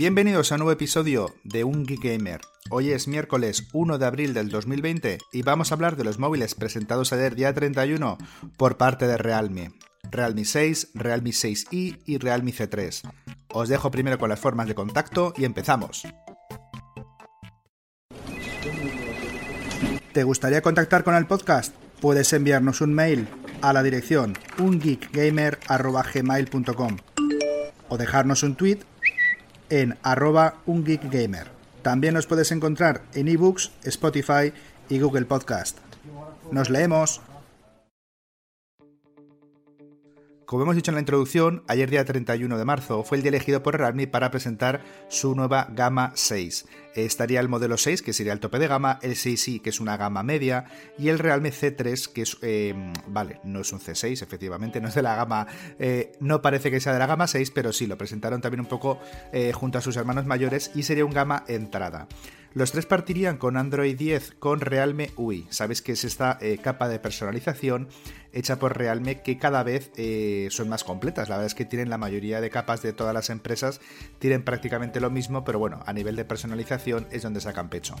Bienvenidos a un nuevo episodio de Un Geek Gamer. Hoy es miércoles 1 de abril del 2020 y vamos a hablar de los móviles presentados ayer día 31 por parte de Realme. Realme 6, Realme 6i y Realme C3. Os dejo primero con las formas de contacto y empezamos. ¿Te gustaría contactar con el podcast? Puedes enviarnos un mail a la dirección ungeekgamer.gmail.com o dejarnos un tweet en arroba ungeekgamer. También nos puedes encontrar en ebooks, Spotify y Google Podcast. ¡Nos leemos! Como hemos dicho en la introducción, ayer día 31 de marzo fue el día elegido por Realme para presentar su nueva gama 6. Estaría el modelo 6, que sería el tope de gama, el 6i, que es una gama media, y el Realme C3, que es, eh, vale, no es un C6, efectivamente, no es de la gama, eh, no parece que sea de la gama 6, pero sí, lo presentaron también un poco eh, junto a sus hermanos mayores y sería un gama entrada. Los tres partirían con Android 10 con Realme UI. Sabéis que es esta eh, capa de personalización hecha por Realme que cada vez eh, son más completas. La verdad es que tienen la mayoría de capas de todas las empresas, tienen prácticamente lo mismo, pero bueno, a nivel de personalización es donde sacan pecho.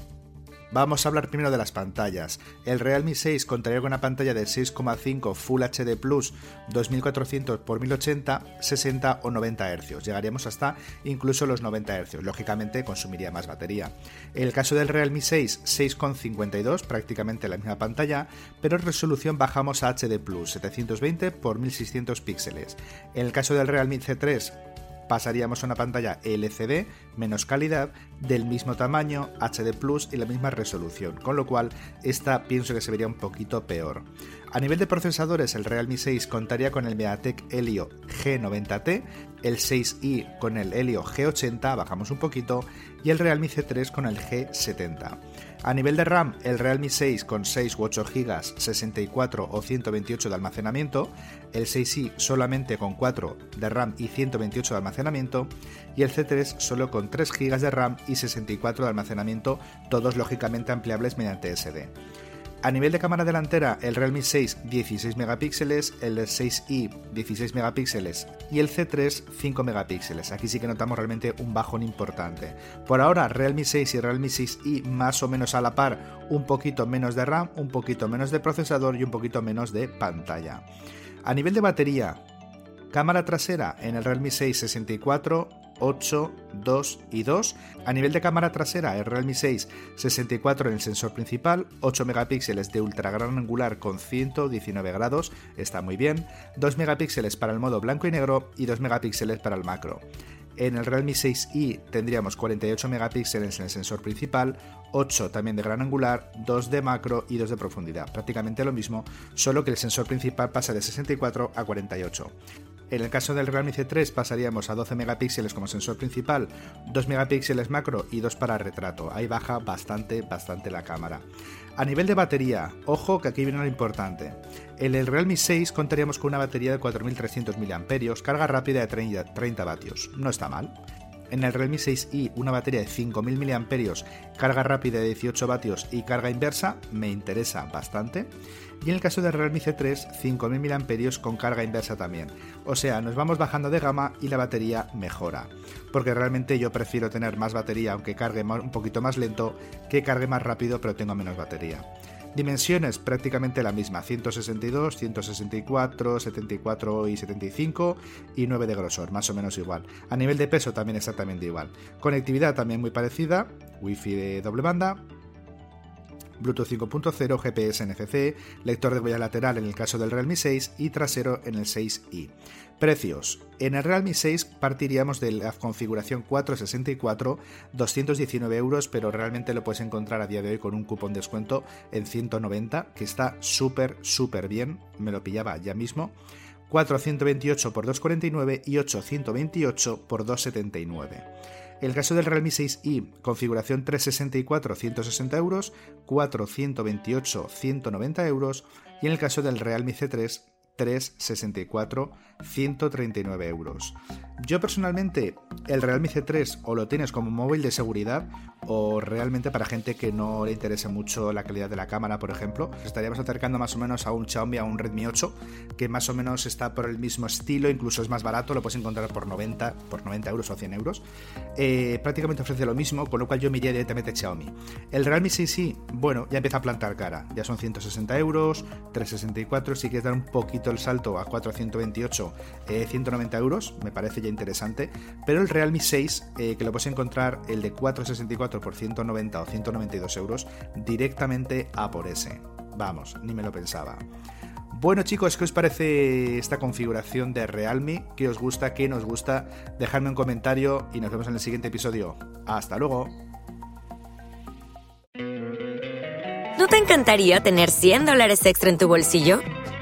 Vamos a hablar primero de las pantallas. El Realme 6 contaría con una pantalla de 6,5 Full HD Plus 2400 x 1080, 60 o 90 Hz. Llegaríamos hasta incluso los 90 Hz. Lógicamente consumiría más batería. El caso del Realme 6, 6,52, prácticamente la misma pantalla, pero en resolución bajamos a HD Plus 720 x 1600 píxeles. En el caso del Realme C3, pasaríamos a una pantalla LCD, menos calidad, del mismo tamaño, HD Plus y la misma resolución, con lo cual esta pienso que se vería un poquito peor. A nivel de procesadores, el Realme 6 contaría con el MediaTek Helio G90T, el 6i con el Helio G80, bajamos un poquito, y el Realme C3 con el G70. A nivel de RAM, el Realme 6 con 6 u 8 GB, 64 o 128 de almacenamiento, el 6i solamente con 4 de RAM y 128 de almacenamiento, y el C3 solo con 3 GB de RAM y 64 de almacenamiento, todos lógicamente ampliables mediante SD. A nivel de cámara delantera, el Realme 6 16 megapíxeles, el 6i 16 megapíxeles y el C3 5 megapíxeles. Aquí sí que notamos realmente un bajón importante. Por ahora, Realme 6 y Realme 6i más o menos a la par, un poquito menos de RAM, un poquito menos de procesador y un poquito menos de pantalla. A nivel de batería, cámara trasera en el Realme 6 64 8, 2 y 2. A nivel de cámara trasera, el Realme 6 64 en el sensor principal, 8 megapíxeles de ultra gran angular con 119 grados, está muy bien, 2 megapíxeles para el modo blanco y negro y 2 megapíxeles para el macro. En el Realme 6i tendríamos 48 megapíxeles en el sensor principal, 8 también de gran angular, 2 de macro y 2 de profundidad. Prácticamente lo mismo, solo que el sensor principal pasa de 64 a 48. En el caso del Realme C3 pasaríamos a 12 megapíxeles como sensor principal, 2 megapíxeles macro y 2 para retrato. Ahí baja bastante, bastante la cámara. A nivel de batería, ojo que aquí viene lo importante. En el Realme 6 contaríamos con una batería de 4300 mAh, carga rápida de 30 vatios. No está mal. En el Realme 6i una batería de 5000 mAh, carga rápida de 18 vatios y carga inversa, me interesa bastante. Y en el caso del Realme C3, 5000 mAh con carga inversa también. O sea, nos vamos bajando de gama y la batería mejora. Porque realmente yo prefiero tener más batería aunque cargue un poquito más lento que cargue más rápido pero tengo menos batería. Dimensiones prácticamente la misma, 162, 164, 74 y 75 y 9 de grosor, más o menos igual. A nivel de peso también exactamente igual. Conectividad también muy parecida, Wi-Fi de doble banda, Bluetooth 5.0, GPS NFC, lector de huella lateral en el caso del Realme 6 y trasero en el 6i. Precios. En el Realme 6 partiríamos de la configuración 464, 219 euros, pero realmente lo puedes encontrar a día de hoy con un cupón de descuento en 190, que está súper, súper bien, me lo pillaba ya mismo. 428 por 249 y 828 por 279. El caso del Realme 6i, configuración 364, 160 euros, 4, 128, 190 euros, y en el caso del Realme C3, 364, 139 euros. Yo personalmente, el Realme C3 o lo tienes como móvil de seguridad o realmente para gente que no le interese mucho la calidad de la cámara, por ejemplo. Estaríamos acercando más o menos a un Xiaomi, a un Redmi 8, que más o menos está por el mismo estilo, incluso es más barato, lo puedes encontrar por 90, por 90 euros o 100 euros. Eh, prácticamente ofrece lo mismo, con lo cual yo me iría directamente Xiaomi. El Realme 6i, bueno, ya empieza a plantar cara, ya son 160 euros, 364, si quieres dar un poquito el salto a 428, 190 eh, euros, me parece ya interesante, pero el Realme 6, eh, que lo puedes encontrar el de 464 por 190 o 192 euros, directamente a por ese. Vamos, ni me lo pensaba. Bueno chicos, ¿qué os parece esta configuración de Realme? ¿Qué os gusta? ¿Qué nos gusta? Dejadme un comentario y nos vemos en el siguiente episodio. Hasta luego. ¿No te encantaría tener 100 dólares extra en tu bolsillo?